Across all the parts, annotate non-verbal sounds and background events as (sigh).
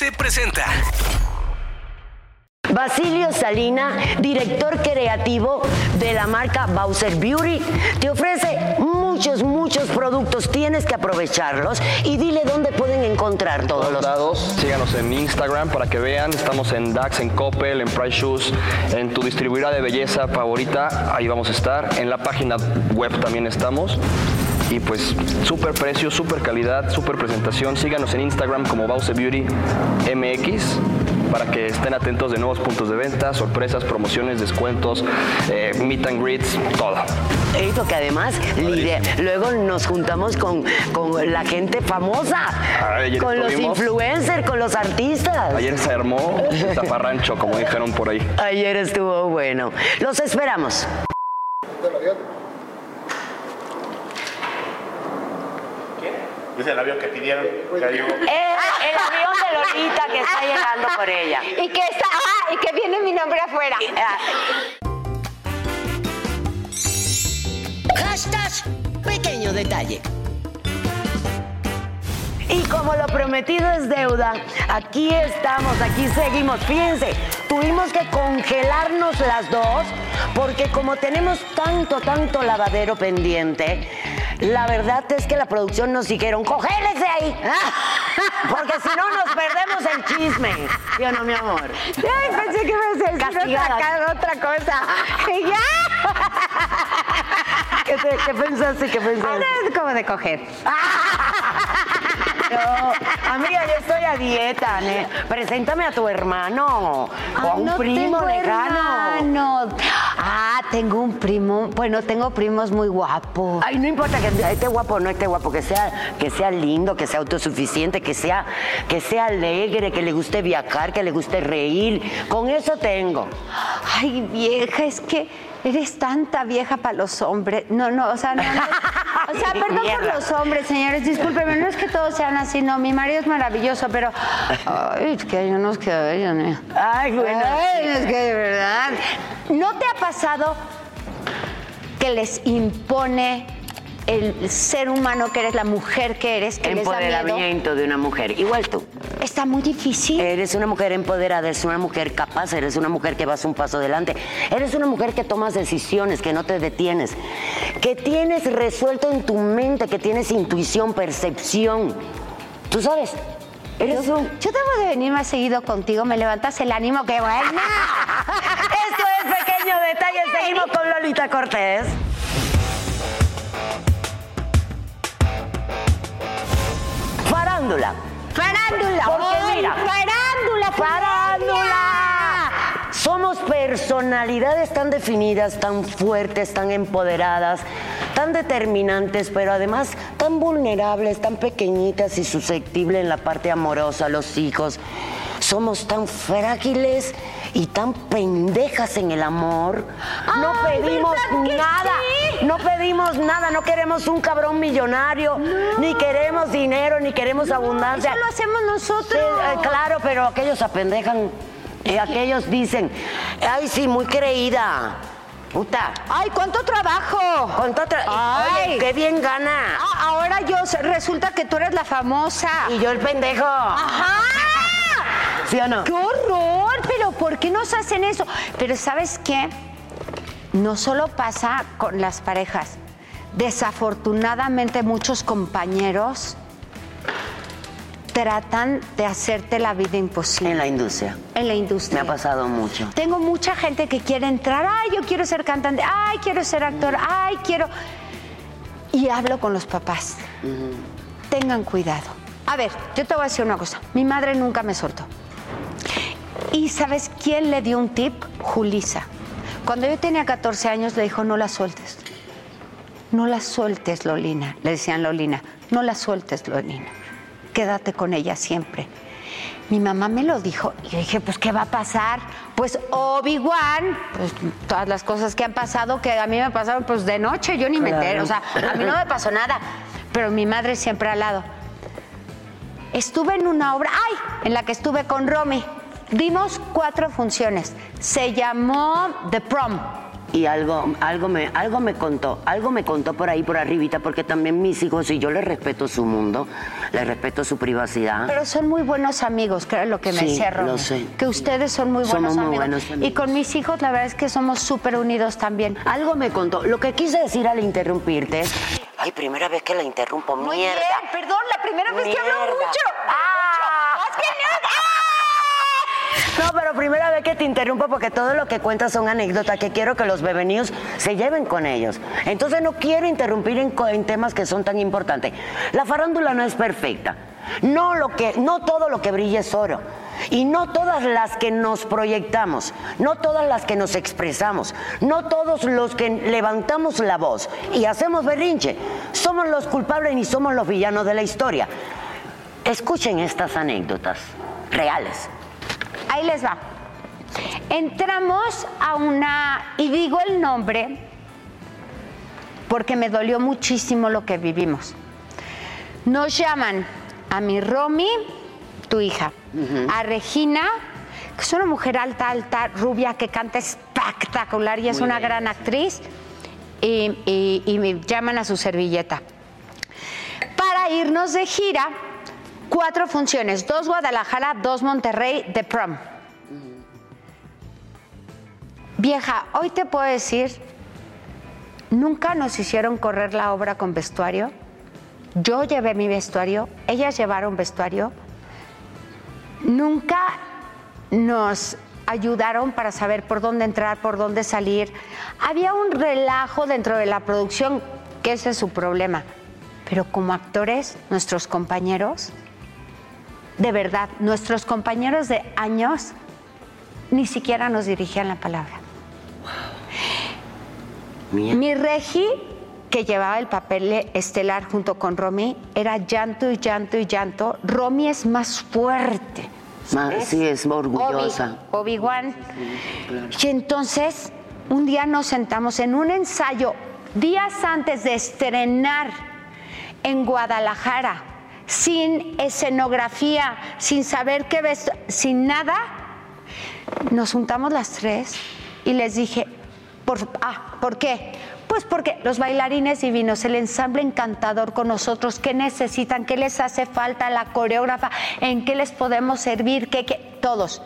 12 presenta. Basilio Salina, director creativo de la marca Bowser Beauty, te ofrece muchos, muchos productos. Tienes que aprovecharlos y dile dónde pueden encontrar todos los. dados. Síganos en Instagram para que vean. Estamos en DAX, en Coppel, en Price Shoes, en tu distribuidora de belleza favorita. Ahí vamos a estar. En la página web también estamos. Y pues súper precio, súper calidad, súper presentación. Síganos en Instagram como Bowser Beauty MX para que estén atentos de nuevos puntos de venta, sorpresas, promociones, descuentos, eh, meet and greets, todo. Esto que además lider- luego nos juntamos con, con la gente famosa, con los influencers, con los artistas. Ayer se armó el (laughs) zafarrancho, como dijeron por ahí. Ayer estuvo bueno. Los esperamos. Es el avión que pidieron. Eh, el avión de Lolita que está llegando por ella. Y que está, ah, y que viene mi nombre afuera. Hashtag pequeño detalle. Y como lo prometido es deuda, aquí estamos, aquí seguimos. Fíjense, tuvimos que congelarnos las dos porque como tenemos tanto, tanto lavadero pendiente, la verdad es que la producción nos dijeron, congélese ahí. (laughs) Porque si no nos perdemos el chisme. ¿Sí o no, mi amor? Ay, pensé que iba a decir otra, otra cosa. Y ya. (laughs) ¿Qué, te- qué pensaste? ¿Qué pensaste? Ahora es como de coger. (laughs) No, amiga, yo estoy a dieta, ne. Preséntame a tu hermano o a un no primo lejano. Ah, tengo un primo. Bueno, tengo primos muy guapos. Ay, no importa que esté guapo o no esté guapo, que sea, que sea lindo, que sea autosuficiente, que sea, que sea alegre, que le guste viajar, que le guste reír. Con eso tengo. Ay, vieja, es que eres tanta vieja para los hombres. No, no, o sea, no. no. O sea, (laughs) perdón por los hombres, señores. Discúlpenme, no es que todos sean así, no. Mi marido es maravilloso, pero. Ay, es que hay unos que. Ay, Dios mío. Ay, bueno. Ay, es que de verdad. ¿No te ha pasado que les impone el ser humano que eres, la mujer que eres, que? Empoderamiento de una mujer. Igual tú. Está muy difícil. Eres una mujer empoderada, eres una mujer capaz, eres una mujer que vas un paso adelante, eres una mujer que tomas decisiones, que no te detienes, que tienes resuelto en tu mente, que tienes intuición, percepción. ¿Tú sabes? Eres un... Yo debo de venir más seguido contigo, me levantas el ánimo, qué bueno. (laughs) Esto es Pequeño Detalle, seguimos con Lolita Cortés. Farándula. Farándula, Porque ¡ay, mira, farándula, ¡Farándula! Somos personalidades tan definidas, tan fuertes, tan empoderadas, tan determinantes, pero además tan vulnerables, tan pequeñitas y susceptibles en la parte amorosa, los hijos. Somos tan frágiles y tan pendejas en el amor. No Ay, pedimos ¿verdad que nada. sí? No pedimos nada, no queremos un cabrón millonario, ni queremos dinero, ni queremos abundancia. Eso lo hacemos nosotros. Sí, eh, claro, pero aquellos apendejan. eh, aquellos dicen, ay, sí, muy creída. Puta. Ay, ¿cuánto trabajo? Con todo tra- Ay. Oye, qué bien gana. Ah, ahora yo, resulta que tú eres la famosa. Y yo el pendejo. ¡Ajá! ¿Sí o no? ¡Qué horror! ¿Por qué nos hacen eso? Pero ¿sabes qué? No solo pasa con las parejas. Desafortunadamente muchos compañeros tratan de hacerte la vida imposible En la industria. en la Me industria. ha pasado mucho. Tengo mucha gente que quiere entrar, ay, yo quiero ser cantante, ay, quiero ser actor, ay, quiero... Y hablo con los papás. Tengan cuidado. A ver, yo te voy a decir una cosa. Mi madre nunca me soltó. ¿Y sabes quién le dio un tip? Julisa. Cuando yo tenía 14 años le dijo, no la sueltes. No la sueltes, Lolina. Le decían Lolina, no la sueltes, Lolina. Quédate con ella siempre. Mi mamá me lo dijo y yo dije, pues, ¿qué va a pasar? Pues Obi-Wan, pues todas las cosas que han pasado, que a mí me pasaron pues de noche, yo ni me enteré, o sea, a mí no me pasó nada, pero mi madre siempre al lado. Estuve en una obra, ¡ay! En la que estuve con Romy. Dimos cuatro funciones. Se llamó The Prom. y algo, algo, me, algo me contó, algo me contó por ahí, por arribita, porque también mis hijos y yo les respeto su mundo, les respeto su privacidad. Pero son muy buenos amigos, que es lo que me Sí, lo sé. Que ustedes son muy buenos, muy amigos. buenos amigos. Y con mis hijos, la verdad es que somos súper unidos también. Algo me contó. Lo que quise decir al interrumpirte. Ay, primera vez que la interrumpo. Muy Mierda. bien, perdón, la primera vez que hablo mucho. Ah. ¡Ah! ¡Es que No, pero primera vez que te interrumpo porque todo lo que cuentas son anécdotas que quiero que los bebé news se lleven con ellos. Entonces no quiero interrumpir en temas que son tan importantes. La farándula no es perfecta. No, lo que, no todo lo que brilla es oro. Y no todas las que nos proyectamos, no todas las que nos expresamos, no todos los que levantamos la voz y hacemos berrinche, somos los culpables ni somos los villanos de la historia. Escuchen estas anécdotas reales. Ahí les va. Entramos a una, y digo el nombre porque me dolió muchísimo lo que vivimos. Nos llaman a mi Romy, tu hija, a Regina, que es una mujer alta, alta, rubia, que canta espectacular y es Muy una gran actriz, y, y- y me llaman a su servilleta para irnos de gira. Cuatro funciones, dos Guadalajara, dos Monterrey, de prom. Vieja, hoy te puedo decir, nunca nos hicieron correr la obra con vestuario. Yo llevé mi vestuario, ellas llevaron vestuario. Nunca nos ayudaron para saber por dónde entrar, por dónde salir. Había un relajo dentro de la producción, que ese es su problema. Pero como actores, nuestros compañeros, de verdad, nuestros compañeros de años ni siquiera nos dirigían la palabra. Mi regi, que llevaba el papel estelar junto con Romy, era llanto y llanto y llanto. Romy es más fuerte. ¿sabes? sí, es orgullosa. Obi- Obi-Wan. Y entonces, un día nos sentamos en un ensayo, días antes de estrenar en Guadalajara, sin escenografía, sin saber qué ves, sin nada. Nos juntamos las tres y les dije, por, ah, ¿por qué? Pues porque los bailarines divinos, el ensamble encantador con nosotros, ¿qué necesitan? ¿Qué les hace falta? La coreógrafa, ¿en qué les podemos servir? ¿Qué, qué? Todos.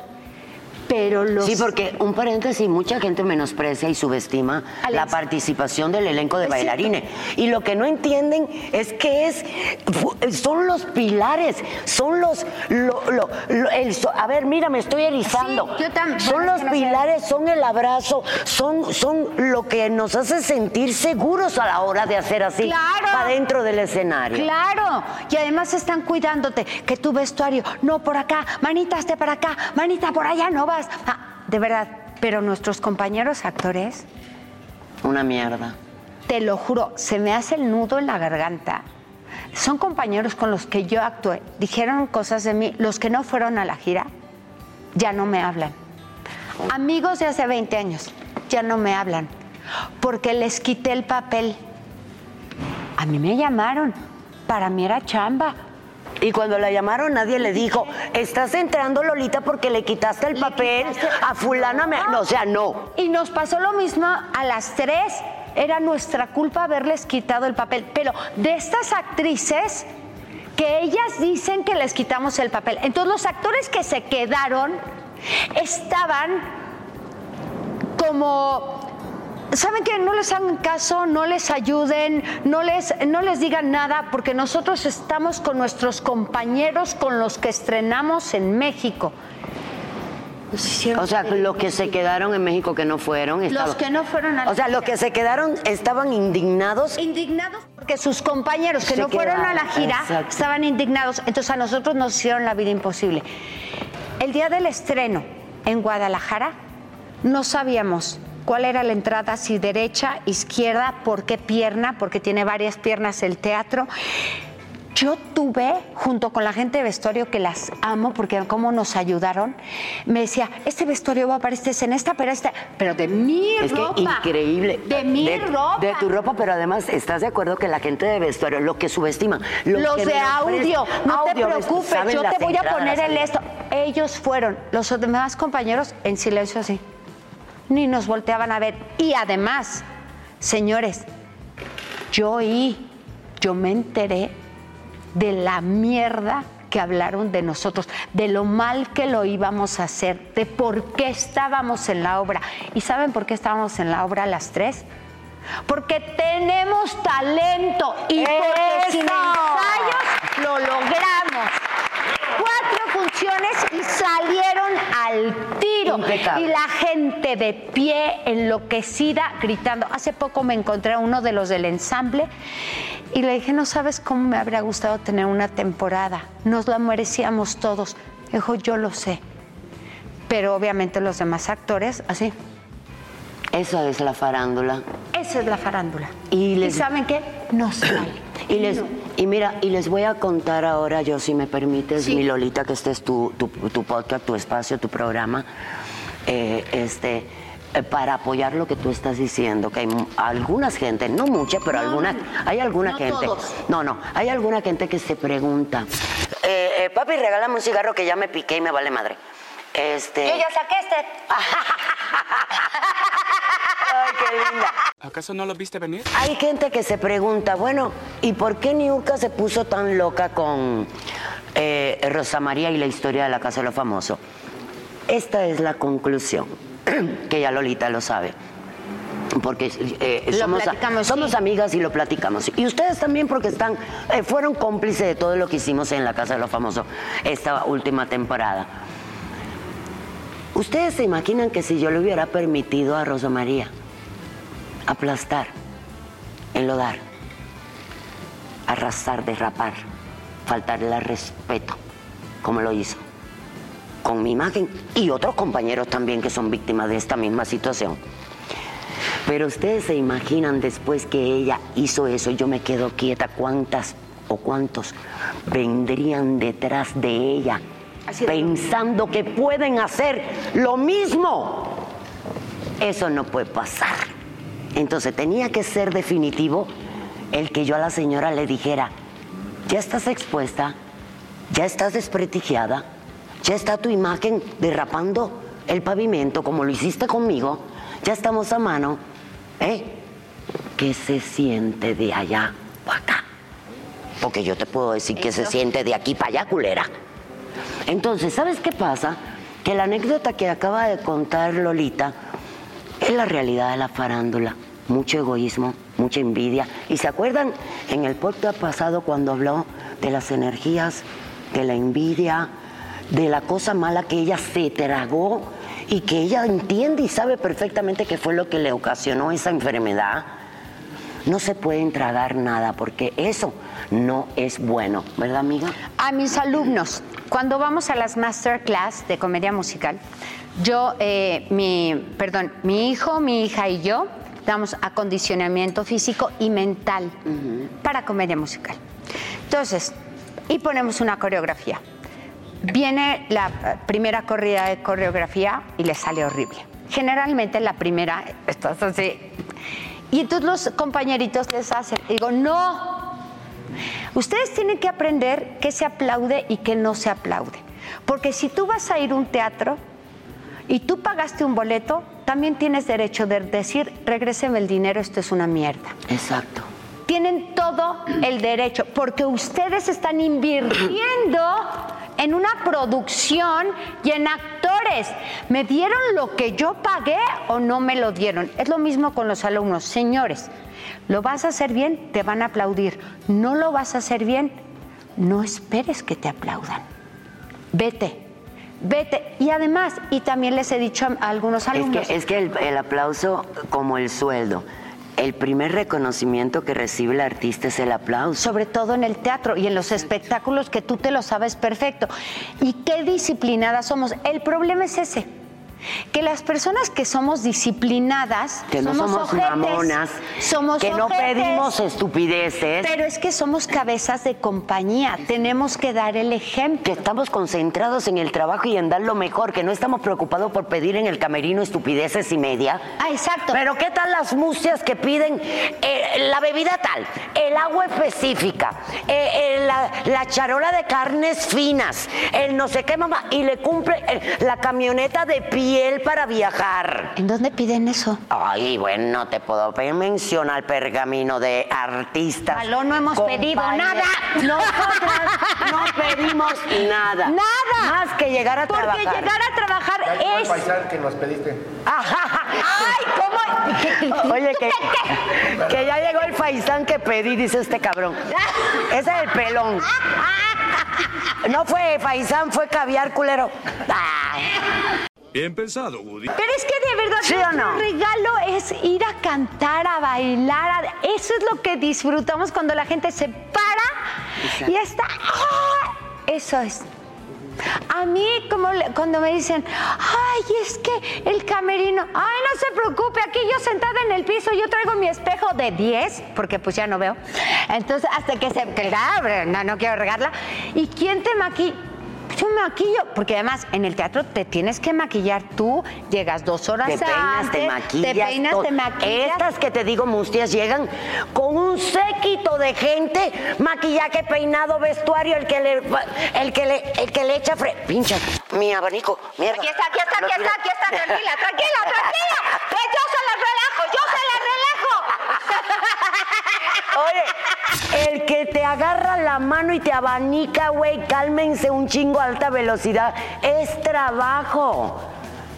Pero los... Sí, porque un paréntesis, mucha gente menosprecia y subestima Alex. la participación del elenco de bailarines. Y lo que no entienden es que es, son los pilares, son los, lo- lo- lo- el so- a ver, mira, me estoy erizando. Sí, yo tam- son los pilares, son el abrazo, son, son lo que nos hace sentir seguros a la hora de hacer así, Claro. para dentro del escenario. Claro, y además están cuidándote, que tu vestuario, no por acá, manita hazte para acá, manita por allá, no vas. Ah, de verdad, pero nuestros compañeros actores, Una mierda. te lo juro, se me hace el nudo en la garganta. Son compañeros con los que yo actué, dijeron cosas de mí, los que no fueron a la gira, ya no me hablan. Amigos de hace 20 años, ya no me hablan, porque les quité el papel. A mí me llamaron, para mí era chamba. Y cuando la llamaron nadie le dijo, estás entrando Lolita porque le quitaste el papel a fulana. me-". No, o sea, no. Y nos pasó lo mismo a las tres. Era nuestra culpa haberles quitado el papel. Pero de estas actrices que ellas dicen que les quitamos el papel. Entonces los actores que se quedaron estaban como... ¿Saben qué? No les hagan caso, no les ayuden, no les, no les digan nada, porque nosotros estamos con nuestros compañeros con los que estrenamos en México. O sea, los que se quedaron en México que no fueron. estaban- que no fueron a la O sea, los que se quedaron estaban indignados. indignados porque sus compañeros que no fueron a la gira exacto. estaban indignados. Entonces a nosotros nos hicieron la vida imposible. El día del estreno en Guadalajara no sabíamos cuál era la entrada, si derecha, izquierda, por qué pierna, porque tiene varias piernas el teatro. Yo tuve, junto con la gente de vestuario, que las amo porque cómo nos ayudaron, me decía, este vestuario va para esta escena, esta para esta, pero de mi Es que ropa. increíble. De mi ropa. De tu ropa, pero además, ¿estás de acuerdo que la gente de vestuario, lo que subestima? los Los que de audio, no te preocupes, yo te voy a poner el esto. Ellos fueron, los demás compañeros en silencio así. Ni nos volteaban a ver. Y además, señores, yo oí, yo me enteré de la mierda que hablaron de nosotros, de lo mal que lo íbamos a hacer, de por qué estábamos en la obra. ¿Y saben por qué estábamos en la obra las tres? Porque tenemos talento y porque sin ¡Eso! ensayos lo logramos. Y salieron al tiro. Impecable. Y la gente de pie, enloquecida, gritando. Hace poco me encontré a uno de los del ensamble y le dije, no sabes cómo me habría gustado tener una temporada. Nos la merecíamos todos. Dijo, yo lo sé. Pero obviamente los demás actores, así. Esa es la farándula. Esa es la farándula. Y les- saben qué? No (clears throat) sale. Y, les, y mira, y les voy a contar ahora, yo si me permites, Sí. mi Lolita, que este es tu, tu, tu podcast, tu espacio, tu programa, eh, este, eh, para apoyar lo que tú estás diciendo, que hay algunas gente, no mucha, pero algunas, hay alguna no gente, todos. no, no, hay alguna gente que se pregunta, eh, eh, papi, regálame un cigarro que ya me piqué y me vale madre. Este, saqué este. (laughs) ay, qué linda. ¿Acaso no lo viste venir? Hay gente que se pregunta, bueno, ¿y por qué Niurka se puso tan loca con eh, Rosa María y la historia de la Casa de los Famosos? Esta es la conclusión, (clears throat) que ya Lolita lo sabe. Porque eh, Lo somos, platicamos, somos sí. amigas y lo platicamos. Y ustedes también porque están, eh, fueron cómplices de todo lo que hicimos en la Casa de los Famosos esta última temporada. ¿Ustedes se imaginan que si yo le hubiera permitido a Rosa María aplastar, enlodar, arrasar, derrapar, faltarle al respeto, como lo hizo, con mi imagen y otros compañeros también que son víctimas de esta misma situación? Pero ustedes se imaginan después que ella hizo eso, yo me quedo quieta, ¿cuántas o cuántos vendrían detrás de ella pensando que pueden hacer lo mismo? Eso no puede pasar. Entonces tenía que ser definitivo el que yo a la señora le dijera, ya estás expuesta, ya estás desprestigiada, ya está tu imagen derrapando el pavimento como lo hiciste conmigo, ya estamos a mano, ¿eh? ¿Qué se siente de allá para acá? Porque yo te puedo decir que se siente de aquí para allá, culera. Entonces, ¿sabes qué pasa? Que la anécdota que acaba de contar Lolita es la realidad de la farándula. Mucho egoísmo, mucha envidia. ¿Y se acuerdan en el podcast pasado cuando habló de las energías, de la envidia, de la cosa mala que ella se tragó y que ella entiende y sabe perfectamente que fue lo que le ocasionó esa enfermedad? No se pueden tragar nada porque eso no es bueno, ¿verdad, amiga? A mis alumnos, cuando vamos a las masterclass de comedia musical, yo, eh, mi, perdón, mi hijo, mi hija y yo damos acondicionamiento físico y mental para comedia musical. Entonces, y ponemos una coreografía. Viene la eh, primera corrida de coreografía y le sale horrible. Generalmente la primera, estás así. Y entonces los compañeritos les hacen, digo, no, Ustedes tienen que aprender qué se aplaude y qué no se aplaude. Porque si tú vas a ir a un teatro y tú pagaste un boleto, también tienes derecho de decir, regréseme el dinero, esto es una mierda. Exacto. Tienen todo el derecho, porque ustedes están invirtiendo en una producción y en actores. ¿Me dieron lo que yo pagué o no me lo dieron? Es lo mismo con los alumnos. Señores, lo vas a hacer bien, te van a aplaudir. No lo vas a hacer bien, no esperes que te aplaudan. Vete, vete. Y además, y también les he dicho a, a algunos Es alumnos, que, es que el, el aplauso como el sueldo, el primer reconocimiento que recibe el artista es el aplauso. sobre todo en el teatro y en los espectáculos que tú te lo sabes perfecto. Y qué disciplinadas somos. El problema es ese. Que las personas que somos disciplinadas, Que no somos ojetes, mamonas, somos que no pedimos estupideces, Pero es que somos cabezas de compañía, tenemos que dar el ejemplo. que estamos concentrados en el trabajo y en dar lo mejor, que no estamos preocupados por pedir en el camerino estupideces y media. Ah, exacto. Pero ¿qué tal las mustias que piden eh, la bebida tal, el agua específica, eh, eh, la, la charola de carnes finas, el no sé qué mamá, y le cumple la camioneta de piel piel para viajar. ¿En dónde piden eso? Ay, bueno, no te puedo mencionar el pergamino de artistas. Aló, no hemos pedido nada. (laughs) Nosotras no pedimos nada. Nada. Más que llegar a Porque trabajar. llegar a trabajar Ya es. paisán que nos pediste. ¡Ay, cómo! (laughs) Oye, que, que ya llegó el faisán que pedí, dice este cabrón. (laughs) Ese es el pelón. No fue faisán, fue caviar culero. Ay. Bien pensado, Woody. Pero es que de verdad ¿Sí o no? regalo es ir a cantar, a bailar. a- Eso es lo que disfrutamos cuando la gente se para y está. ¡ah! Eso es. A mí, como le- cuando me dicen, ay, es que el camerino, ay, no se preocupe, aquí yo sentada en el piso, yo traigo mi espejo de 10, porque pues ya no veo. Entonces, hasta que se abre, no, no quiero regarla. ¿Y quién te maquilla? Yo me maquillo, porque además en el teatro te tienes que maquillar tú, llegas dos horas Te peinas, antes, te maquillas. te peinas, te maquillas. Estas que te digo, mustias, llegan con un séquito de gente, maquillaje, peinado, vestuario, el que le, el que le, el que le echa fre... Pincha, mi abanico, mierda. Aquí está, aquí está, aquí está, aquí está, tranquila, tranquila, (laughs) tranquila. Que yo se la relajo, yo. Oye, el que te agarra la mano y te abanica, güey, cálmense un chingo a alta velocidad, es trabajo.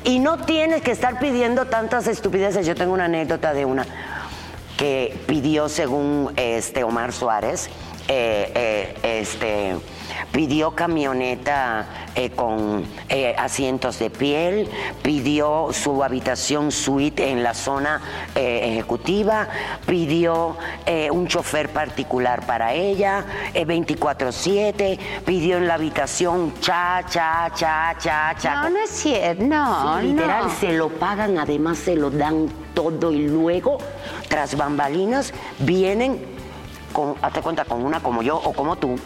Y no tienes que estar pidiendo tantas estupideces. Yo tengo una anécdota de una que pidió, según este Omar Suárez, eh, eh, este pidió camioneta eh, con eh, asientos de piel, pidió su habitación suite en la zona eh, ejecutiva, pidió un chofer particular para ella, eh, 24/7, pidió en la habitación cha, cha, cha, cha, cha. No, no es cierto, no, Sí, literal, no. se lo pagan, además se lo dan todo y luego, tras bambalinas, vienen, con, hazte cuenta, con una como yo o como tú,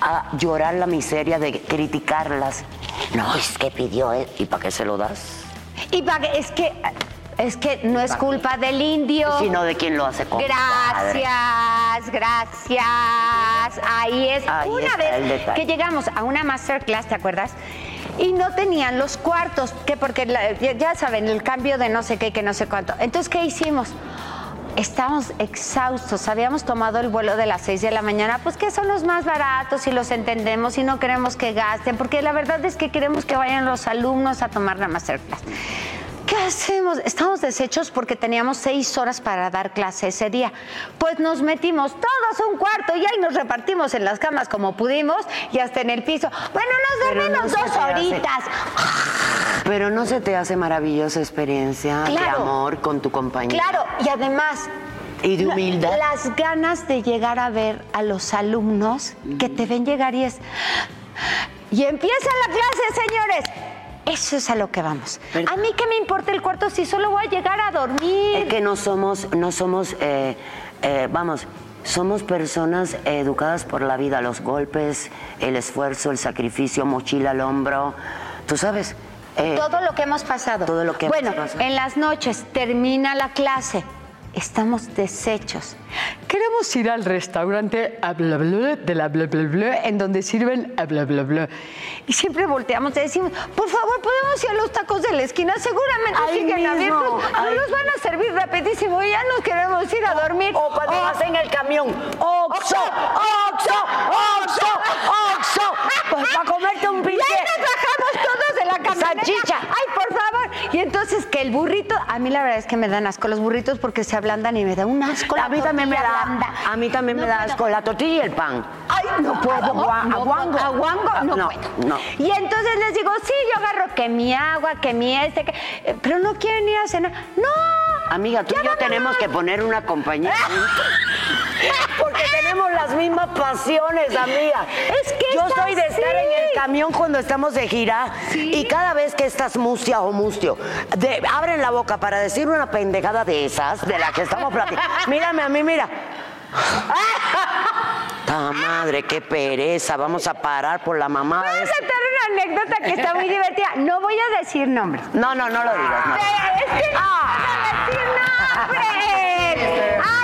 a llorar la miseria de criticarlas. No, es que pidió, ¿eh? ¿y para qué se lo das? Y pa' que- es que es que no es culpa del indio. Sino de quien lo hace con Gracias, gracias. Ahí es. Ahí una vez que llegamos a una masterclass, ¿te acuerdas? Y no tenían los cuartos, que porque la- ya, ya saben, el cambio de no sé qué, que no sé cuánto. Entonces, ¿qué hicimos? Estábamos exhaustos, habíamos tomado el vuelo de las 6 de la mañana, pues que son los más baratos y los entendemos y no queremos que gasten, porque la verdad es que queremos que vayan los alumnos a tomar la masterclass. ¿Qué hacemos? Estamos deshechos porque teníamos seis horas para dar clase ese día. Pues nos metimos todos a un cuarto y ahí nos repartimos en las camas como pudimos y hasta en el piso. Bueno, nos dormimos no dos hace- horitas. Pero no se te hace maravillosa experiencia de amor con tu compañía. Claro, y además... Y de humildad. Las ganas de llegar a ver a los alumnos que te ven llegar y es... Y empieza la clase, señores. Eso es a lo que vamos. Pero- A mí qué me importa el cuarto si solo voy a llegar a dormir. Es que no somos, no somos, eh, eh, vamos, somos personas educadas por la vida, los golpes, el esfuerzo, el sacrificio, mochila al hombro, tú sabes. eh, todo lo que hemos pasado. todo lo que hemos bueno, pasado. en las noches termina la clase. Estamos deshechos. Queremos ir al restaurante a bla, bla, de la bla, bla, bla, en donde sirven a bla, bla, bla. Y siempre volteamos y decimos, por favor, podemos ir a los tacos de la esquina. Seguramente Ahí siguen mismo, abiertos. ahí. Nos van a servir rapidísimo. Ya nos queremos ir a dormir. O cuando Oh, vas en el camión, ¡Oxo! ¡Oxo! ¡Oxo! ¡Oxo! Pues para comerte un Y la camioneta. Salchicha. Ay, por favor. Y entonces que el burrito, a mí la verdad es que me dan asco los burritos porque se ablandan y me da un asco. A mí también me da, blanda. a mí también me da puedo. asco la tortilla y el pan. Ay, no no aguango. puedo. Aguango, no, No, puedo. no. Y entonces les digo, sí, yo agarro que mi agua, que mi este, que... eh, pero no quieren ir a cenar. ¡No! Amiga, tú Ya y yo tenemos que poner una compañía. (laughs) Porque tenemos las mismas pasiones, amiga. Es que yo soy de así. estar en el camión cuando estamos de gira y cada vez que estás mustia o mustio, de- abren la boca para decir una pendejada de esas, de la que estamos platicando. (laughs) Mírame a mí, mira. ¡Ta madre, qué pereza! Vamos a parar por la mamá Voy a esa. contar una anécdota que está muy divertida. No voy a decir nombres. No, no, no lo digas. no. Es que no voy a decir nombres. (laughs) ¡Ah,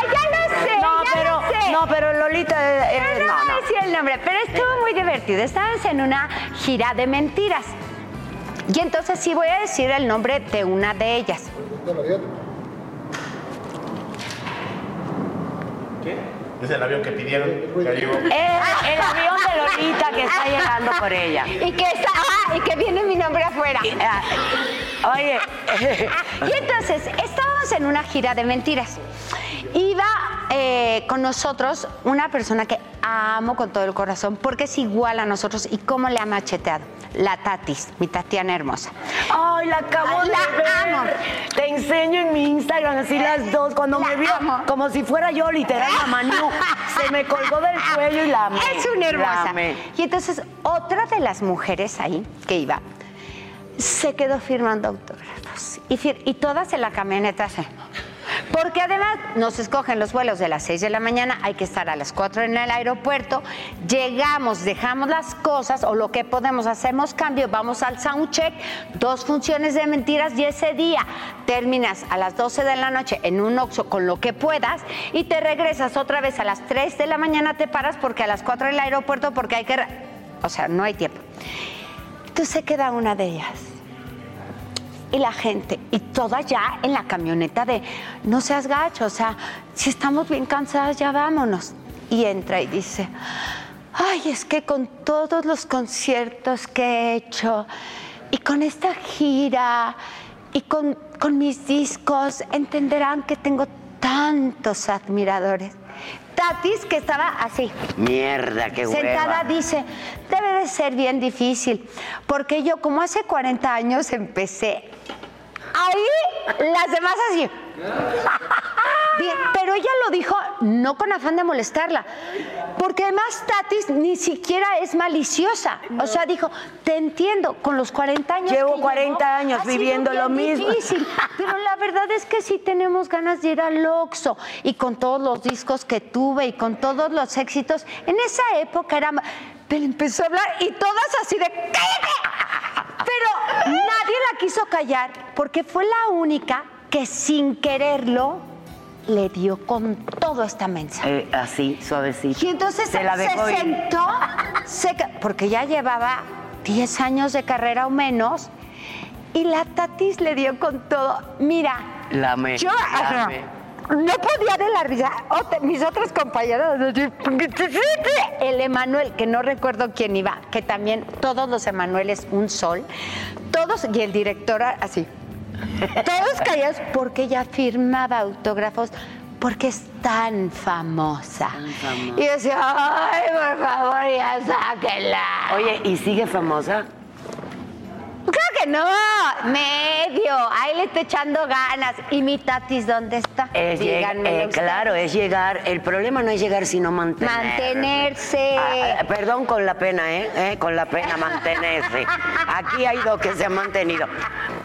no, pero Lolita, eh, eh, Pero no, no, voy no. a decir el nombre, pero estuvo muy divertido. Estábamos en una gira de mentiras. Y entonces sí voy a decir el nombre de una de ellas. ¿Qué? Es el avión que pidieron. Ya llegó. El, el avión de Lolita que está llegando por ella. Y que, está, ah, y que viene mi nombre afuera. Ah, Oye, (laughs) Y entonces estábamos en una gira de mentiras. Iba eh, con nosotros una persona que amo con todo el corazón porque es igual a nosotros y cómo le ha macheteado. La Tatis, mi Tatiana hermosa. Ay, la acabo de La ver. amo. Te enseño en mi Instagram así las dos. Cuando La me vio, amo. como si fuera yo, literal, la Manu, (laughs) se me colgó del cuello y la amé. Es una hermosa. Y entonces otra de las mujeres ahí que iba se quedó firmando autógrafos. Y, fir- y todas en la camioneta así. Porque además nos escogen los vuelos de las 6 de la mañana, hay que estar a las 4 en el aeropuerto, llegamos, dejamos las cosas o lo que podemos, hacemos cambio, vamos al soundcheck, dos funciones de mentiras y ese día terminas a las 12 de la noche en un Oxxo con lo que puedas y te regresas otra vez a las 3 de la mañana, te paras porque a las 4 en el aeropuerto porque hay que... O sea, no hay tiempo. Entonces se queda una de ellas y la gente, y todas ya en la camioneta de, no seas gacho, o sea, si estamos bien cansadas, ya vámonos. Y entra y dice, ay, es que con todos los conciertos que he hecho, y con esta gira, y con, con mis discos, entenderán que tengo tantos admiradores. Tatis, que estaba así, Mierda, qué sentada hueva. dice, debe de ser bien difícil, porque yo como hace 40 años empecé, ahí las demás así. Bien, pero ella lo dijo no con afán de molestarla, porque además Tatis ni siquiera es maliciosa. O sea, dijo, te entiendo, con los 40 años. Llevo que 40 años ha sido viviendo lo mismo". difícil, pero la verdad es que sí tenemos ganas de ir al Oxxo y con todos los discos que tuve y con todos los éxitos. En esa época era... Pero empezó a hablar y todas así de ¡cállate! Pero nadie la quiso callar porque fue la única que sin quererlo le dio con todo esta mensa. Eh, así, suavecito. Y entonces Se la dejó se sentó, se porque ya llevaba 10 años de carrera o menos, y la Tatis le dio con todo. Mira, La amé, yo la no podía de la risa. Mis otros compañeros, el Emanuel, que no recuerdo quién iba, que también todos los Emanueles, un sol, todos, y el director así. (laughs) Todos callados porque ella firmaba autógrafos porque es tan famosa. Y yo decía, ay, por favor, ya sáquenla. Oye, ¿y sigue famosa? Creo que no, medio. Ahí le está echando ganas. ¿Y mi tatis dónde está? Es Díganmelo eh, claro, es llegar. El problema no es llegar, sino mantener. Mantenerse. Ah, ah, perdón con la pena, ¿eh? ¿eh? Con la pena, mantenerse. (laughs) Aquí hay dos que se han mantenido.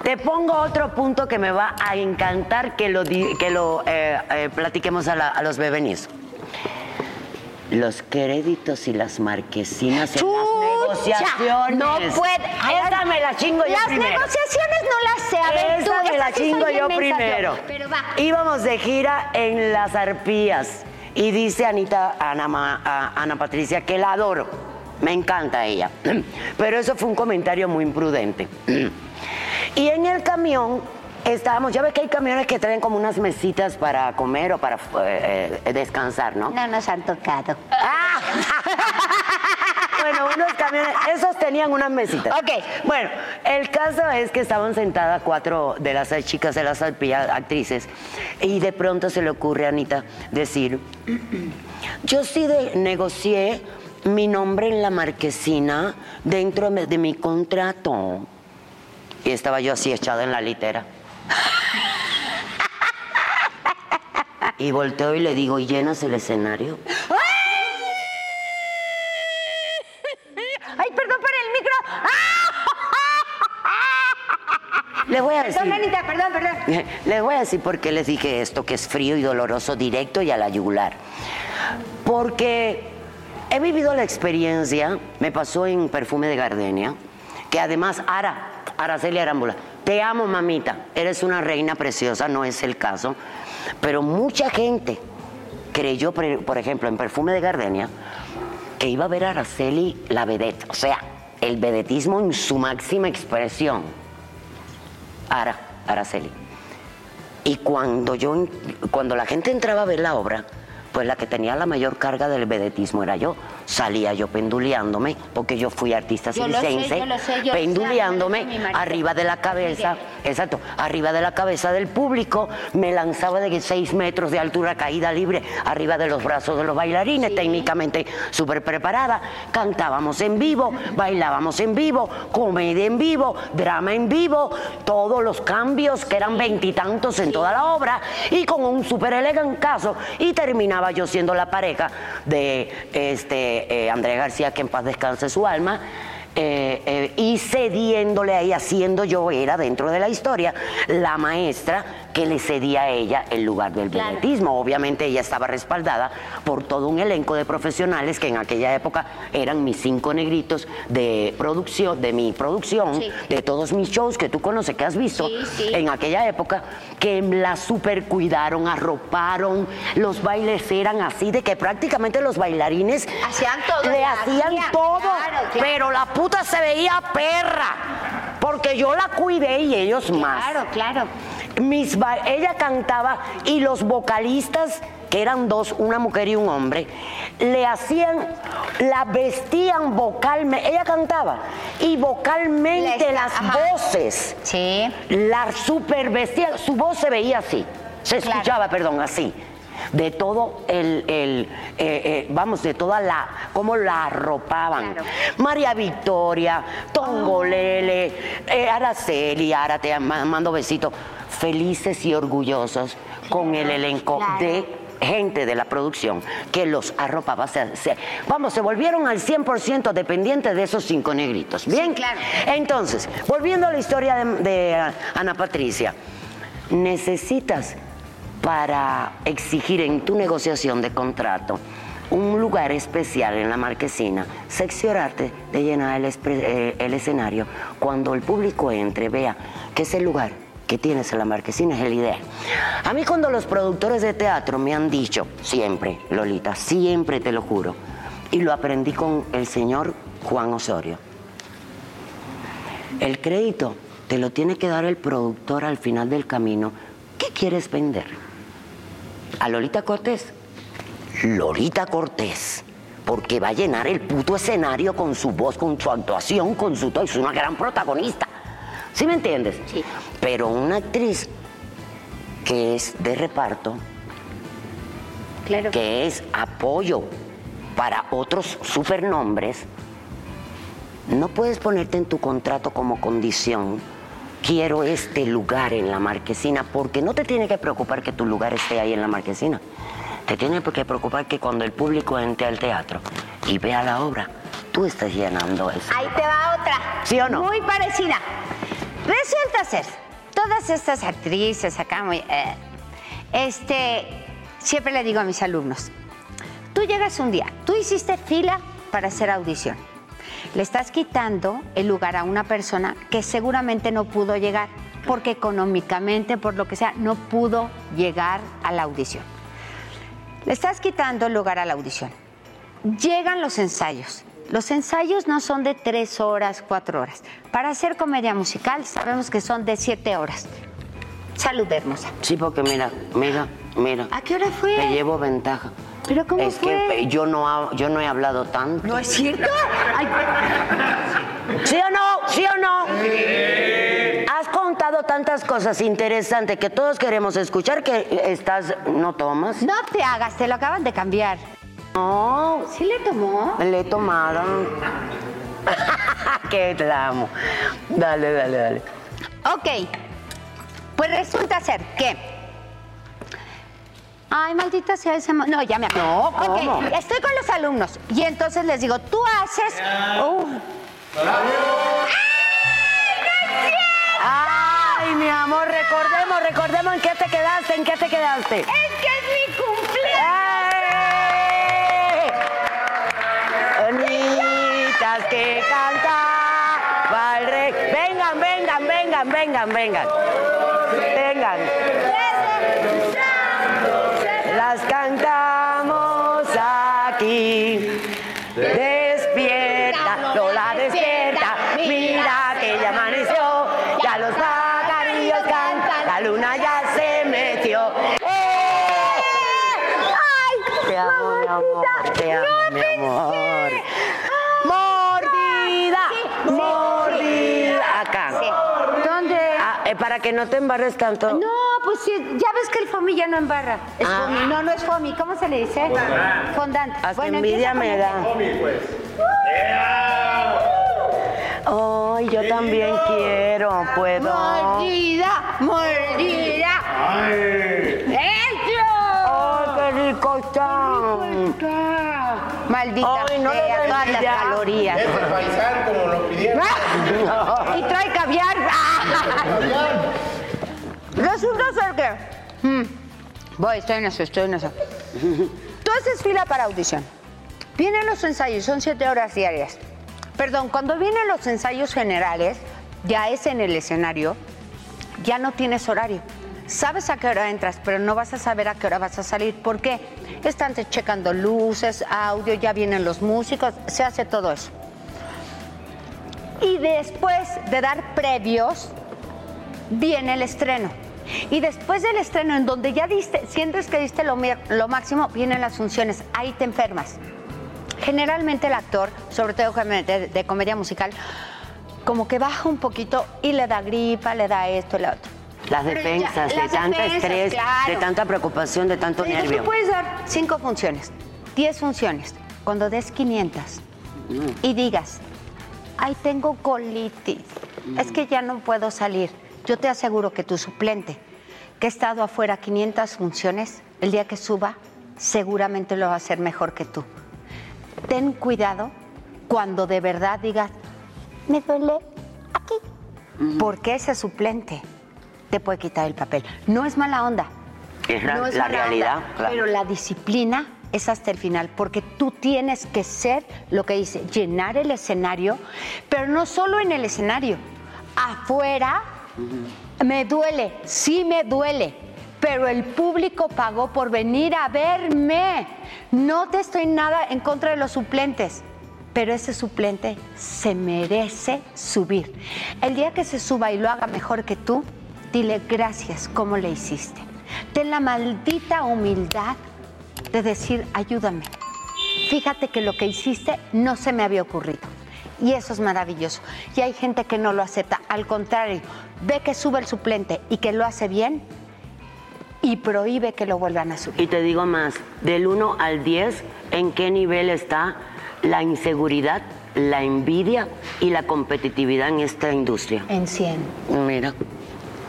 Te pongo otro punto que me va a encantar que lo, que lo eh, eh, platiquemos a, la- a los bebés. Los créditos y las marquesinas en Chucha, las negociaciones. No puede. Esa me la chingo yo Las primero. negociaciones no las sé. A ver, tú, Esa me esa la sí chingo yo primero. Pero va. Íbamos de gira en las arpías y dice Anita, Ana, a- Ana Patricia, que la adoro. Me encanta ella. (clears throat) Pero eso fue un comentario muy imprudente. (clears throat) Y en el camión estábamos, ya ves que hay camiones que traen como unas mesitas para comer o para eh, eh, descansar, ¿no? No nos han tocado. Ah. (laughs) bueno, unos camiones, esos tenían unas mesitas. Ok. Bueno, el caso es que estaban sentadas cuatro de las chicas de las actrices, y de pronto se le ocurre a Anita decir, (clears throat) yo sí de- negocié mi nombre en la marquesina dentro de de mi contrato. Y estaba yo así echada en la litera. Y volteo y le digo, ¿y llenas el escenario? Ay, perdón por el micro. (laughs) Le voy a decir. Perdón, Anita, perdón, perdón. Les voy a decir por qué les dije esto, que es frío y doloroso, directo y a la yugular. Porque he vivido la experiencia, me pasó en Perfume de Gardenia, que además, Ara, Araceli Arámbula, te amo, mamita, eres una reina preciosa, no es el caso, pero mucha gente creyó, por ejemplo, en Perfume de Gardenia, que iba a ver a Araceli la vedette, o sea, el vedetismo en su máxima expresión. Ara, Araceli. Y cuando yo, cuando la gente entraba a ver la obra, pues la que tenía la mayor carga del vedetismo era yo. Salía yo penduleándome, porque yo fui artista Yo sé, circense, yo lo sé, yo lo sé, penduleándome arriba de la cabeza, exacto, arriba de la cabeza del público, me lanzaba de seis metros de altura, caída libre, arriba de los brazos de los bailarines, técnicamente súper preparada, cantábamos en vivo, bailábamos en vivo, comedia en vivo, drama en vivo, todos los cambios que eran veintitantos en toda la obra y con un súper elegante caso y terminaba yo siendo la pareja de este eh, García, que en paz descanse su alma, eh, eh, y cediéndole ahí, haciendo yo era dentro de la historia la maestra que le cedía a ella el lugar del Claro. vedetismo. Obviamente ella estaba respaldada por todo un elenco de profesionales que en aquella época eran mis cinco negritos de producción, de mi producción, Sí. de todos mis shows que tú conoces, que has visto Sí, sí. en aquella época, que la super cuidaron, arroparon, los bailes eran así, de que prácticamente los bailarines Hacían todo, le hacían hacían, todo, claro, claro. pero la puta se veía perra, porque yo la cuidé y ellos más. Claro, claro. Mis ella cantaba y los vocalistas, que eran dos, una mujer y un hombre, le hacían, la vestían vocalmente, ella cantaba, y vocalmente Les- las ajá. voces, Sí. la super vestían, su voz se veía así, se Claro. escuchaba, perdón, así. De todo el, el, eh, eh, vamos, de toda la, cómo la arropaban. Claro. María Victoria, Tongolele, eh, Araceli, ahora te ma- mando besitos, felices y orgullosos con el elenco Claro. de gente de la producción que los arropaba. Se- se- vamos, se volvieron al 100% dependientes de esos cinco negritos. ¿Bien? claro. Entonces, volviendo a la historia de, de Ana Patricia, necesitas para exigir en tu negociación de contrato un lugar especial en la marquesina, seccionarte de llenar el, eh, el escenario cuando el público entre, vea que ese lugar que tienes en la marquesina es el ideal. A mí cuando los productores de teatro me han dicho, siempre, Lolita, siempre te lo juro, y lo aprendí con el señor Juan Osorio, el crédito te lo tiene que dar el productor al final del camino. ¿Qué quieres vender? ¿A Lolita Cortés? Lolita Cortés. Porque va a llenar el puto escenario con su voz, con su actuación, con su todo. Es una gran protagonista. ¿Sí me entiendes? Sí. Pero una actriz que es de reparto, Claro. que es apoyo para otros supernombres, no puedes ponerte en tu contrato como condición, quiero este lugar en la marquesina, porque no te tiene que preocupar que tu lugar esté ahí en la marquesina. Te tiene que preocupar que cuando el público entre al teatro y vea la obra, tú estés llenando eso. Ahí te va otra. ¿Sí o no? Muy parecida. Resulta ser, todas estas actrices acá eh, este, siempre le digo a mis alumnos, tú llegas un día, tú hiciste fila para hacer audición. Le estás quitando el lugar a una persona que seguramente no pudo llegar, porque económicamente, por lo que sea, no pudo llegar a la audición. Le estás quitando el lugar a la audición. Llegan los ensayos. Los ensayos no son de tres horas, cuatro horas. Para hacer comedia musical sabemos que son de siete horas. Salud hermosa. Sí, porque mira, mira, mira. ¿A qué hora fue? Te llevo ventaja. ¿Pero cómo es fue? que yo no, ha- yo no he hablado tanto. ¿No es cierto? Ay, ¿Sí o no? ¿Sí o no? Has contado tantas cosas interesantes que todos queremos escuchar que estás... ¿No tomas? no te hagas, te lo acaban de cambiar. No, ¿Sí le tomó? le he tomado. (laughs) que la amo. Dale, dale, dale. Ok. Pues resulta ser que. Ay, maldita sea ese. No, ya me No, Ok, estoy con los alumnos. Y entonces les digo, tú haces. Uh, Ay, mi amor, recordemos, recordemos en qué te quedaste, en qué te quedaste. es que es mi cumpleaños. las que cantaba el rey. Vengan, vengan, vengan, vengan, vengan. Vengan. Las cantamos aquí. Despierta, Lola, despierta. Mira que ya amaneció. Ya los pajarillos cantan. La luna ya se metió. ¡Eh! ¡Ay! Mi amor. Mi amor. Eh, para que no te embarres tanto. No, pues sí, ya ves que el foamy ya no embarra. Es Ah. foamy. No, no es foamy. ¿Cómo se le dice? Fondant. Hasta empieza envidia me da. Ay, yo también quiero, puedo. Mordida, mordida. ¡Eso! Ay, qué rico está. Maldita Ay, no des todas las calorías. Ese paisán como lo pidieron. (laughs) y trae caviar. Resulta ser que. Mm, voy, estoy en eso, estoy en eso. Tú haces fila para audición. Vienen los ensayos, son siete horas diarias. Perdón, cuando vienen los ensayos generales, ya es en el escenario, ya no tienes horario. Sabes a qué hora entras, pero no vas a saber a qué hora vas a salir. ¿Por qué? Están checando luces, audio, ya vienen los músicos, se hace todo eso. Y después de dar previos, viene el estreno. Y después del estreno, en donde ya diste, sientes que diste lo, máximo, vienen las funciones. Ahí te enfermas. Generalmente el actor, sobre todo de, comedia musical, como que baja un poquito y le da gripa, le da esto y lo otro. Las ya- defensas, de tanto defensas, estrés, claro. de tanta preocupación, de tanto nervio. Tú puedes dar cinco funciones, diez funciones. Cuando des 500 y digas, ay, tengo colitis, es que ya no puedo salir. Yo te aseguro que tu suplente, que ha estado afuera 500 funciones, el día que suba, seguramente lo va a hacer mejor que tú. Ten cuidado cuando de verdad digas, me duele aquí, porque ese suplente te puede quitar el papel. No es mala onda, Es la, no es la mala realidad. onda, claro. Pero la disciplina es hasta el final, porque tú tienes que ser lo que dice, llenar el escenario, pero no solo en el escenario, afuera me duele, sí me duele, pero el público pagó por venir a verme. No te estoy nada en contra de los suplentes, pero ese suplente se merece subir. El día que se suba y lo haga mejor que tú, dile gracias, ¿cómo le hiciste? Ten la maldita humildad de decir, ayúdame. Fíjate que lo que hiciste no se me había ocurrido. Y eso es maravilloso. Y hay gente que no lo acepta. Al contrario, ve que sube el suplente y que lo hace bien y prohíbe que lo vuelvan a subir. Y te digo más, del 1 al 10, ¿en qué nivel está la inseguridad, la envidia y la competitividad en esta industria? En 100. Mira,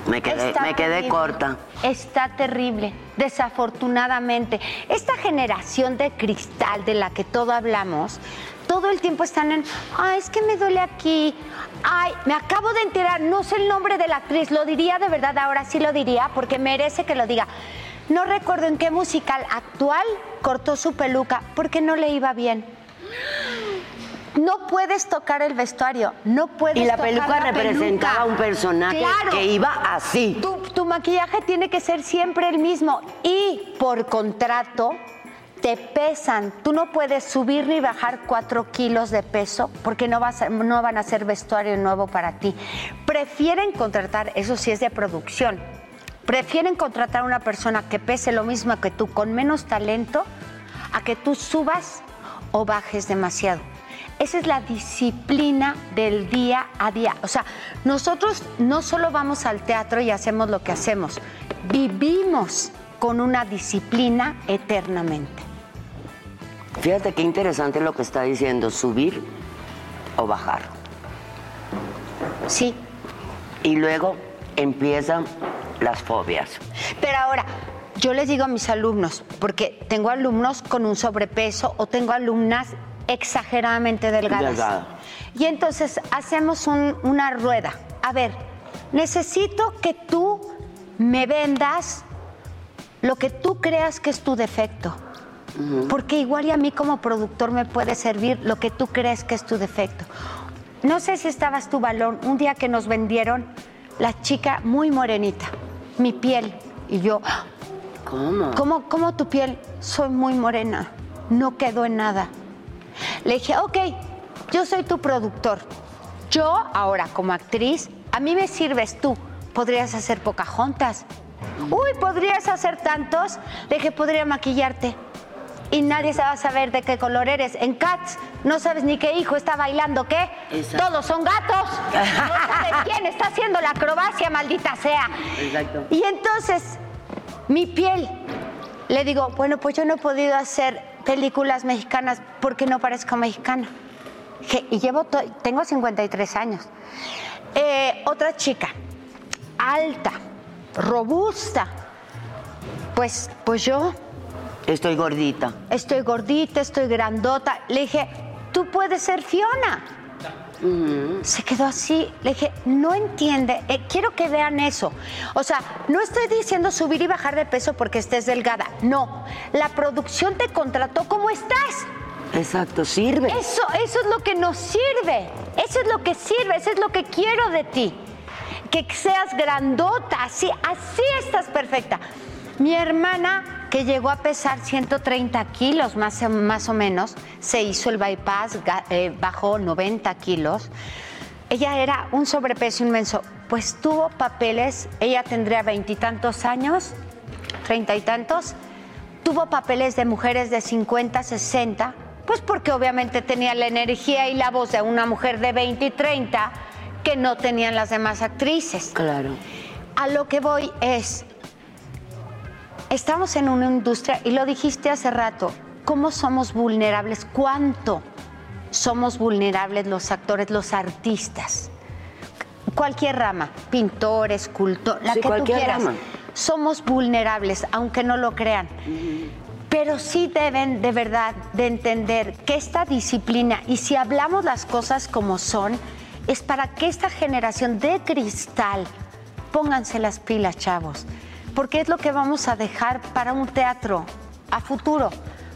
me quedé, me quedé corta. Está terrible, desafortunadamente. Esta generación de cristal de la que todo hablamos, todo el tiempo están en, ay, es que me duele aquí, ay, me acabo de enterar, no sé el nombre de la actriz, lo diría de verdad, ahora sí lo diría, porque merece que lo diga. No recuerdo en qué musical actual cortó su peluca porque no le iba bien. No puedes tocar el vestuario, no puedes Y la tocar peluca la representaba peluca. un personaje Claro. que iba así. Tu, tu maquillaje tiene que ser siempre el mismo y por contrato te pesan. Tú no puedes subir ni bajar cuatro kilos de peso porque no, vas a- no van a hacer vestuario nuevo para ti. Prefieren contratar, eso sí es de producción, prefieren contratar a una persona que pese lo mismo que tú, con menos talento, a que tú subas o bajes demasiado. Esa es la disciplina del día a día. O sea, nosotros no solo vamos al teatro y hacemos lo que hacemos, vivimos con una disciplina eternamente. Fíjate qué interesante lo que está diciendo, subir o bajar. Sí, Y luego empiezan las fobias. Pero ahora, yo les digo a mis alumnos, porque tengo alumnos con un sobrepeso o tengo alumnas exageradamente delgadas. Delgada. Y entonces hacemos un- una rueda. A ver, necesito que tú me vendas lo que tú creas que es tu defecto. Porque igual y a mí como productor me puede servir lo que tú crees que es tu defecto. No sé si estabas tu balón, un día que nos vendieron la chica muy morenita, mi piel, y yo. ¿Cómo? ¿cómo, cómo tu piel? Soy muy morena, no quedó en nada. Le dije, ok, yo soy tu productor. Yo ahora como actriz, a mí me sirves tú. Podrías hacer Pocahontas. Uy, podrías hacer tantos. Le dije, podría maquillarte. y nadie se va a saber de qué color eres. En Cats no sabes ni qué hijo está bailando qué. Exacto. Todos son gatos. (laughs) No sabes quién está haciendo la acrobacia, maldita sea. Exacto. Y entonces, mi piel, le digo, bueno, pues yo no he podido hacer películas mexicanas porque no parezco mexicana. Y llevo, tengo 53 años. Eh, otra chica, alta, robusta. Pues, pues yo Estoy gordita. estoy gordita, estoy grandota. Le dije, tú puedes ser Fiona. Se quedó así. Le dije, no entiende. Eh, quiero que vean eso. O sea, no estoy diciendo subir y bajar de peso porque estés delgada. No. La producción te contrató como estás. Exacto, sirve. Eso, eso es lo que nos sirve. Eso es lo que sirve. Eso es lo que quiero de ti. Que seas grandota. Así, así estás perfecta. Mi hermana, que llegó a pesar 130 kilos más, o- más o menos, se hizo el bypass, eh, bajó 90 kilos. Ella era un sobrepeso inmenso. Pues tuvo papeles, ella tendría veintitantos años, treinta y tantos, tuvo papeles de mujeres de 50, 60, pues porque obviamente tenía la energía y la voz de una mujer de 20 y 30 que no tenían las demás actrices. Claro. A lo que voy es, estamos en una industria, y lo dijiste hace rato, ¿cómo somos vulnerables? ¿Cuánto somos vulnerables los actores, los artistas? Cualquier rama, pintor, escultor, la Sí, que tú quieras. rama. Somos vulnerables, aunque no lo crean. Pero sí deben de verdad de entender que esta disciplina, y si hablamos las cosas como son, es para que esta generación de cristal, pónganse las pilas, chavos, porque es lo que vamos a dejar para un teatro a futuro.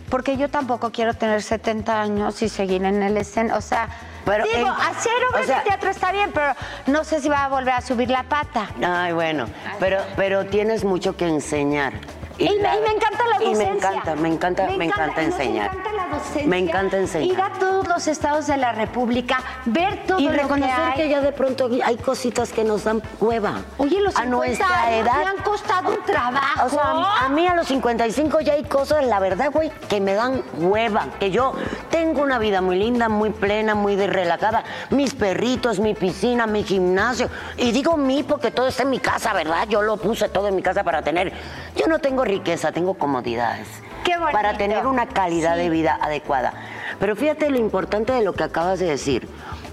Porque yo tampoco quiero tener 70 años y seguir en el escenario. O sea, Pero digo, en- hacer obras o sea- de teatro está bien, pero no sé si va a volver a subir la pata. Ay, bueno, pero, pero tienes mucho que enseñar. Y, me- y me encanta la Y docencia. me encanta, me encanta, me encanta, enseñar. encanta docencia. Me encanta enseñar. Ir a todos los estados de la República, ver todo y lo reconocer que hay. que, ya de pronto hay cositas que nos dan hueva. Oye, los a 50 nuestra años edad. me han costado un trabajo. O sea, a mí, a mí los 55 ya hay cosas, la verdad, güey, que me dan hueva. Que yo tengo una vida muy linda, muy plena, muy relajada. Mis perritos, mi piscina, mi gimnasio. Y digo mi porque todo está en mi casa, ¿verdad? Yo lo puse todo en mi casa para tener. Yo no tengo riqueza, tengo comodidades. Para tener una calidad Sí. de vida adecuada. Pero fíjate lo importante de lo que acabas de decir.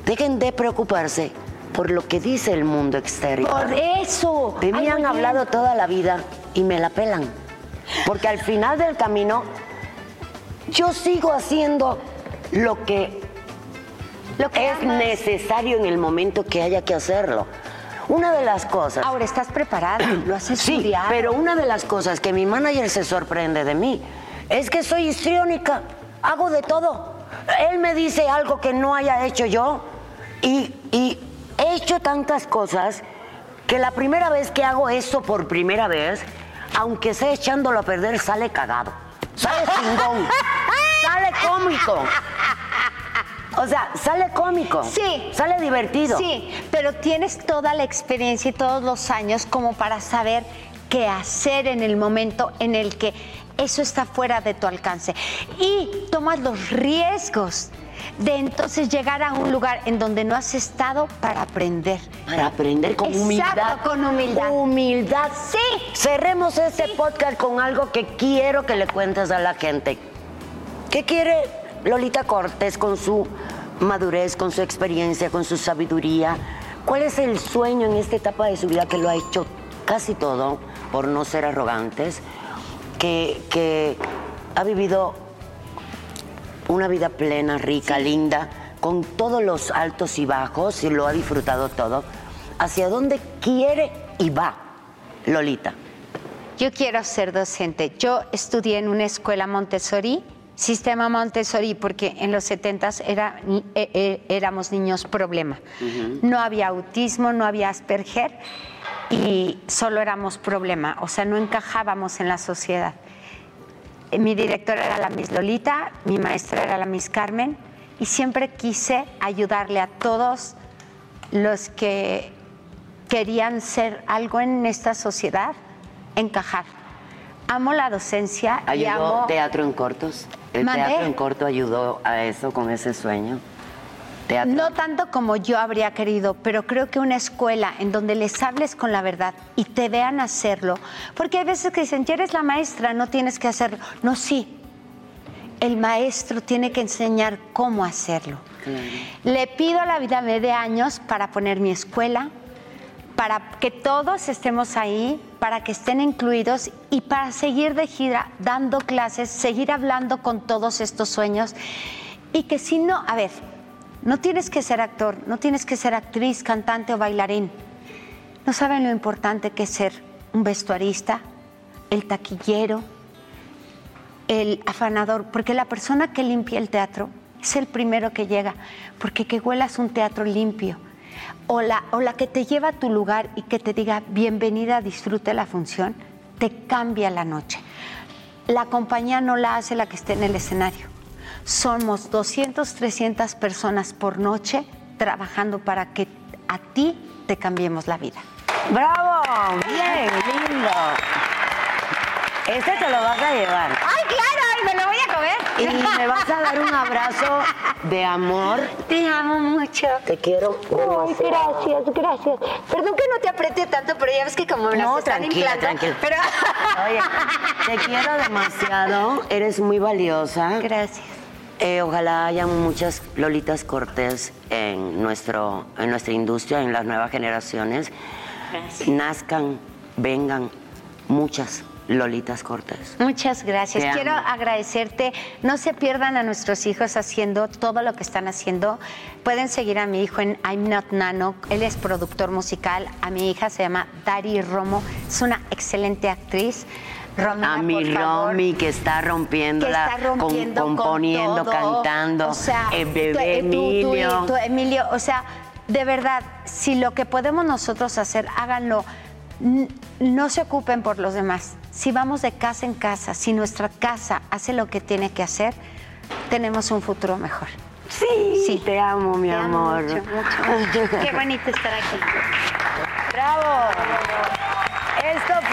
Dejen de preocuparse por lo que dice el mundo exterior. Por eso. De mí Ay, han muy bien. hablado toda la vida y me la pelan. Porque al final del camino, yo sigo haciendo lo que, Lo que es amas. necesario en el momento que haya que hacerlo. Una de las cosas. Ahora estás preparada, lo has Sí, estudiado. pero una de las cosas que mi manager se sorprende de mí es que soy histriónica, hago de todo. Él me dice algo que no haya hecho yo y, y he hecho tantas cosas que la primera vez que hago eso por primera vez, aunque sea echándolo a perder, sale cagado. Sale chingón. sale cómico. O sea, sale cómico. Sí. Sale divertido. Sí, pero tienes toda la experiencia y todos los años como para saber qué hacer en el momento en el que eso está fuera de tu alcance. Y tomas los riesgos de entonces llegar a un lugar en donde no has estado para aprender. Para aprender con Exacto, humildad. con humildad. Humildad. Sí. Cerremos este podcast con algo que quiero que le cuentes a la gente. ¿Qué quiere Lolita Cortés con su madurez, con su experiencia, con su sabiduría? ¿Cuál es el sueño en esta etapa de su vida que lo ha hecho casi todo, por no ser arrogantes, que, que ha vivido una vida plena, rica, linda, con todos los altos y bajos y lo ha disfrutado todo? ¿Hacia dónde quiere y va Lolita? Yo quiero ser docente. Yo estudié en una escuela Montessori, sistema Montessori, porque en los 70 era, eh, eh, éramos niños problema. No había autismo, no había Asperger y solo éramos problema, o sea, no encajábamos en la sociedad. Mi directora era la Miss Lolita, mi maestra era la Miss Carmen y siempre quise ayudarle a todos los que querían ser algo en esta sociedad, encajar. amo la docencia y Ayudó amo... teatro en cortos. El ¿Mandé? teatro en corto ayudó a eso con ese sueño. Teatro. No tanto como yo habría querido, pero creo que una escuela en donde les hables con la verdad y te vean hacerlo, porque hay veces que dicen, ya eres la maestra, no tienes que hacerlo. No, sí. El maestro tiene que enseñar cómo hacerlo. Le pido a la vida me dé años para poner mi escuela, para que todos estemos ahí, para que estén incluidos y para seguir de gira dando clases, seguir hablando con todos estos sueños y que si no, a ver, no tienes que ser actor, no tienes que ser actriz, cantante o bailarín. No saben lo importante que es ser un vestuarista, el taquillero, el afanador, porque la persona que limpia el teatro es el primero que llega, porque que huelas un teatro limpio, o la, o la que te lleva a tu lugar y que te diga bienvenida, disfrute la función, te cambia la noche. La compañía no la hace la que esté en el escenario. Somos 200, 300 personas por noche trabajando para que a ti te cambiemos la vida. ¡Bravo! Bien, lindo. Este te lo vas a llevar. ¡Ay, claro! ¡Ay, me lo voy a comer! Y me vas a dar un abrazo de amor. Te amo mucho. Te quiero. Ay, gracias, gracias. Perdón que no te apriete tanto, pero ya ves que como me las No, están tranquila, tranquila. Pero... Oye, te quiero demasiado. Eres muy valiosa. Gracias. Eh, ojalá haya muchas Lolitas Cortés en, nuestro, en nuestra industria, en las nuevas generaciones. Nazcan, vengan muchas Lolitas Cortés. Muchas gracias. Te Quiero amo. agradecerte. No se pierdan a nuestros hijos haciendo todo lo que están haciendo. Pueden seguir a mi hijo en I'm Not Nano. Él es productor musical. A mi hija se llama Dari Romo. Es una excelente actriz. Romina, A mi. Romy que está que está rompiendo con- componiendo, cantando. O sea, el tu- bebé tu- tu- Emilio. Emilio, o sea, de verdad, si lo que podemos nosotros hacer, háganlo. No se ocupen por los demás. Si vamos de casa en casa, si nuestra casa hace lo que tiene que hacer, tenemos un futuro mejor. Sí, Sí. te amo, mi Te amo amor. mucho, mucho, mucho. (laughs) Qué bonito estar aquí. ¡Bravo! Esto fue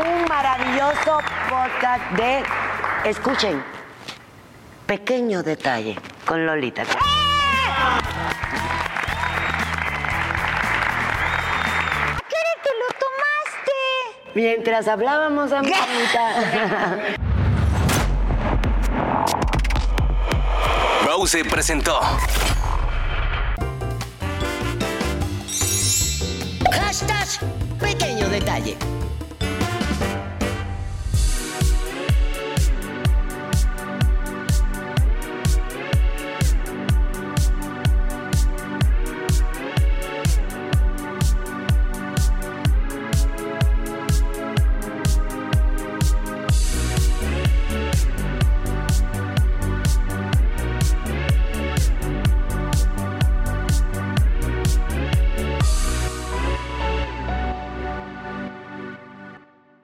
un maravilloso podcast de, escuchen, pequeño detalle con Lolita. ¿Qué te lo tomaste? Mientras hablábamos, amiguita. (laughs) Rose presentó Hashtag pequeño detalle.